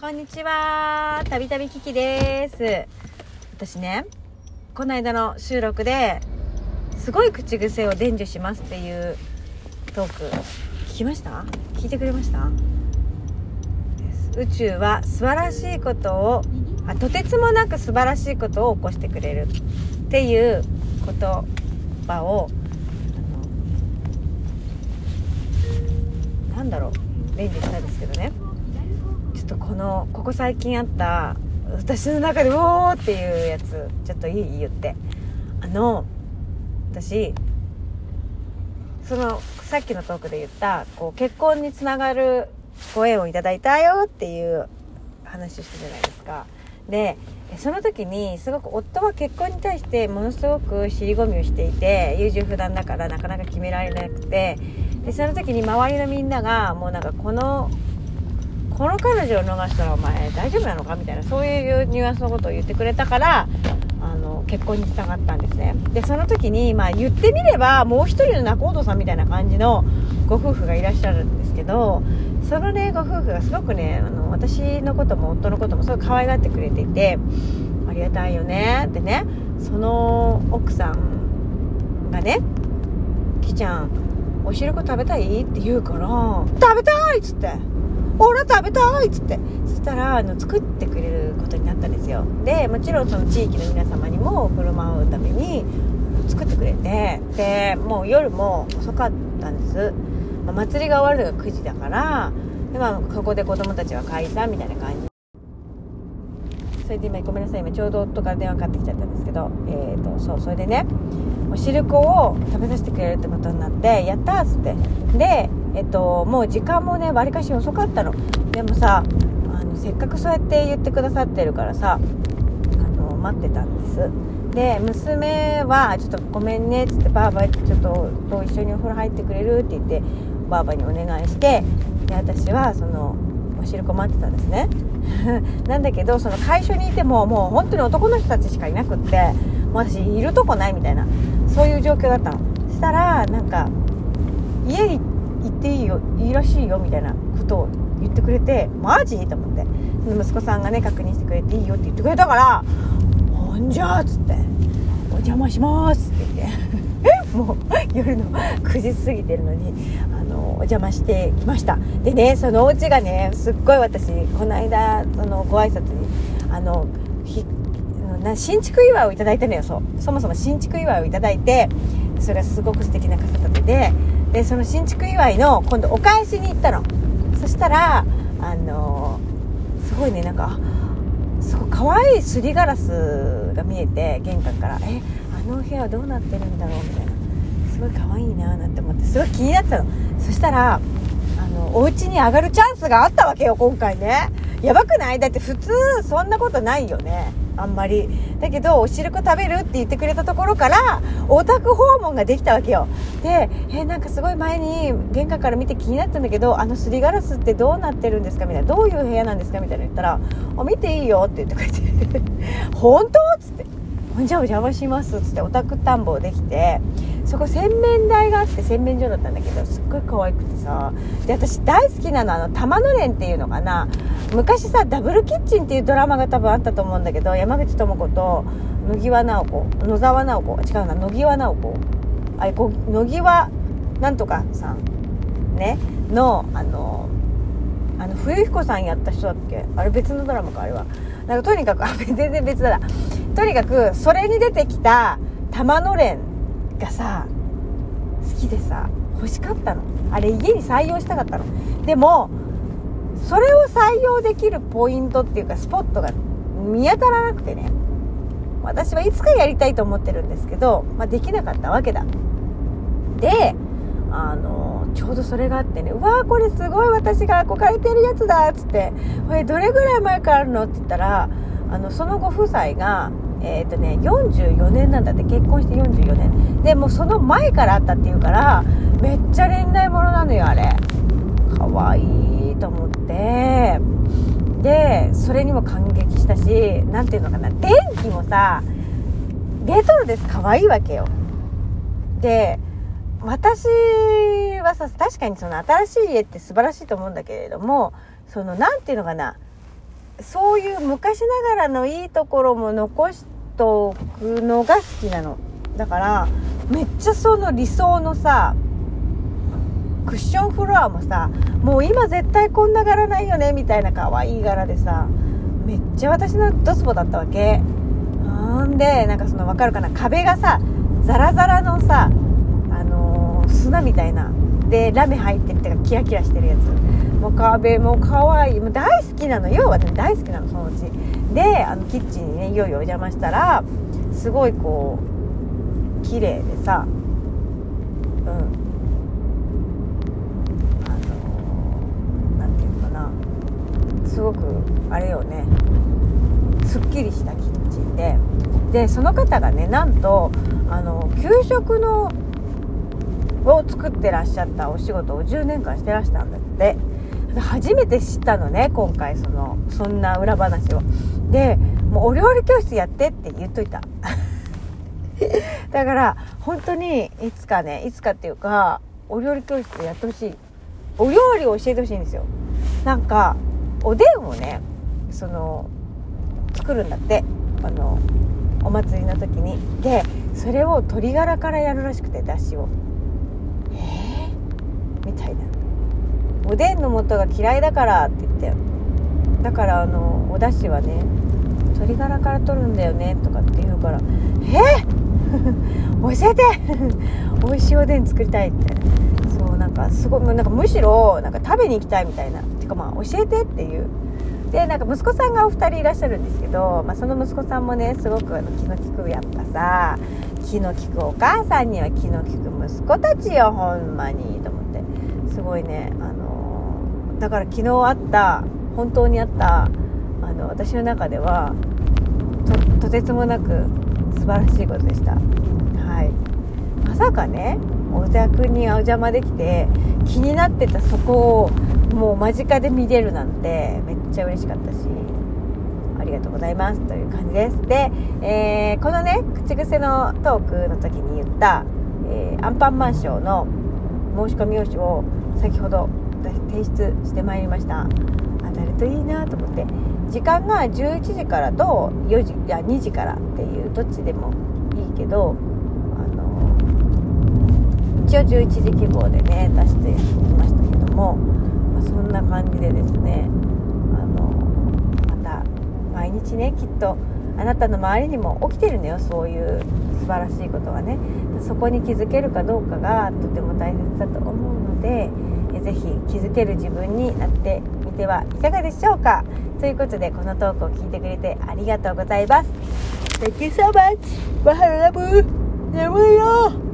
こんにちは。たびたびキキです。私ね、この間の収録で、すごい口癖を伝授しますっていうトーク、聞きました？聞いてくれました？宇宙は素晴らしいことをあ、とてつもなく素晴らしいことを起こしてくれるっていう言葉を、なんだろう、伝授したんですけどね。とこのここ最近あった私の中で「おー!」っていうやつちょっといい言ってあの私そのさっきのトークで言ったこう結婚につながるご縁をいただいたよっていう話をしたじゃないですかでその時にすごく夫は結婚に対してものすごく尻込みをしていて優柔不断だからなかなか決められなくてでその時に周りのみんながもうなんかこのこの彼女を逃したらお前大丈夫なのか？みたいなそういうニュアンスのことを言ってくれたからあの結婚につながったんですねでその時に、まあ、言ってみればもう一人の仲人さんみたいな感じのご夫婦がいらっしゃるんですけどそのねご夫婦がすごくねあの私のことも夫のこともすごい可愛がってくれていてありがたいよねってねその奥さんがね「きちゃんお汁粉食べたい?」って言うから「食べたい!」っつって俺食べたいっつって。そしたらあの作ってくれることになったんですよ。でもちろんその地域の皆様にも振る舞うために作ってくれて。でもう夜も遅かったんです、まあ、祭りが終わるのが9時だからで、まあ、ここで子供たちは解散みたいな感じ。それで今ごめんなさい。今ちょうど夫から電話かかってきちゃったんですけど。えー、とそうそれでねお汁粉を食べさせてくれるってことになってやったっつって。でえっともう時間もねわりかし遅かったの。でもさあのせっかくそうやって言ってくださってるからさあの待ってたんです。で娘は「ちょっとごめんね」っつって「ばあばちょっとと一緒にお風呂入ってくれる?」って言ってばあばにお願いしてで私はそのお汁粉待ってたんですね。なんだけどその会所にいてももう本当に男の人たちしかいなくってもう私いるとこないみたいなそういう状況だったの。そしたらなんか家行って行っていいよいいらしいよみたいなことを言ってくれてマジ？と思って。その息子さんがね確認してくれていいよって言ってくれたから「ほんじゃ」っつって「お邪魔します」って言って。もう夜の9時過ぎてるのにあのお邪魔してきました。でねそのお家がねすっごい私この間そのご挨拶にあのひな新築祝いをいただいたのよそう。そもそも新築祝いをいただいてそれがすごく素敵な傘立てででその新築祝いの今度お返しに行ったの。そしたらあのすごいねなんかすごい可愛いすりガラスが見えて玄関から。えあのお部屋はどうなってるんだろうみたいな。すごい可愛いななんて思ってすごい気になってたの。そしたらあのお家に上がるチャンスがあったわけよ今回ね。やばくない？だって普通そんなことないよね。あんまり。だけどお汁粉食べるって言ってくれたところからお宅訪問ができたわけよ。でえなんかすごい前に玄関から見て気になったんだけどあのすりガラスってどうなってるんですか？みたいな。どういう部屋なんですか？みたいな言ったらあ見ていいよって言ってくれて。本当？っつって。じゃあお邪魔します。っつってお宅田んぼできて。そこ洗面台があって洗面所だったんだけどすっごい可愛くてさ。で私大好きなのあの玉のれんっていうのかな。昔さダブルキッチンっていうドラマが多分あったと思うんだけど山口智子と野際直子野沢直子違うな野際直子。あれこ野際なんとかさん。ね。のあのあの冬彦さんやった人だっけ？あれ別のドラマかあれは。なんかとにかくあ全然別だな。とにかくそれに出てきた玉のれんがさ好きでさ欲しかったの。あれ家に採用したかったの。でもそれを採用できるポイントっていうかスポットが見当たらなくてね。私はいつかやりたいと思ってるんですけど、まあ、できなかったわけだ。であのちょうどそれがあってね「うわーこれすごい私が憧れてるやつだ」っつって「これどれぐらい前からあるの?」って言ったらあのそのご夫妻がえっ、ー、とね44年なんだって結婚して44年。でもうその前からあったっていうからめっちゃ年代物なのよあれ。かわいいと思って。でそれにも感激したし何ていうのかな電気もさレトロです可愛いわけよ。で私はさ確かにその新しい家って素晴らしいと思うんだけれどもその何ていうのかなそういう昔ながらのいいところも残しておくのが好きなの。だからめっちゃその理想のさクッションフロアもさもう今絶対こんな柄ないよねみたいな可愛い柄でさめっちゃ私のドスポだったわけ。なんでなんかその分かるかな？壁がさザラザラのさあのー、砂みたいなでラメ入ってってかキラキラしてるやつ。もう壁も可愛い。もう大好きなの。要はね大好きなのそのうち。であのキッチンにねいよいよお邪魔したらすごいこう綺麗でさ。うん。あの何て言うかな。すごくあれよね。すっきりしたキッチンで。でその方がねなんとあの給食のを作ってらっしゃったお仕事を10年間してらしたんだって。初めて知ったのね今回そのそんな裏話を。でもうお料理教室やってって言っといた。だから本当にいつかねいつかっていうかお料理教室やってほしい。お料理を教えてほしいんですよ。なんかおでんをねその作るんだって。あのお祭りの時に。でそれを鶏ガラからやるらしくてだしを、みたいな。おでんの素が嫌いだからって言って。だからあのおだしはね鶏ガラから取るんだよねとかって言うから。え、教えて！美味しいおでん作りたいって。そうなんかすごいなんかむしろなんか食べに行きたいみたいな。てかまあ教えてっていう。でなんか息子さんがお二人いらっしゃるんですけど、まあ、その息子さんもねすごくあの気の利くやっぱさ気の利くお母さんには気の利く息子たちよほんまにと思って。すごいね。あのだから昨日あった本当にあったあの私の中ではとてつもなく素晴らしいことでした。はい。まさかねお宅にお邪魔できて気になってたそこをもう間近で見れるなんてめっちゃ嬉しかったしありがとうございますという感じです。で、えー、このね口癖のトークの時に言った、えー、アンパンマンショーの申し込み用紙を先ほど提出してまいりました。当たるといいなと思って。時間が11時からと4時いや2時からっていうどっちでもいいけどあの一応11時希望でね出してきましたけどもまそんな感じでですねあのまた毎日ねきっとあなたの周りにも起きてるのよそういう素晴らしいことがね。そこに気づけるかどうかがとても大切だと思うので是非気づける自分になってみてはいかがでしょうか。ということでこのトークを聞いてくれてありがとうございます。Thank you so much! マハラブ眠い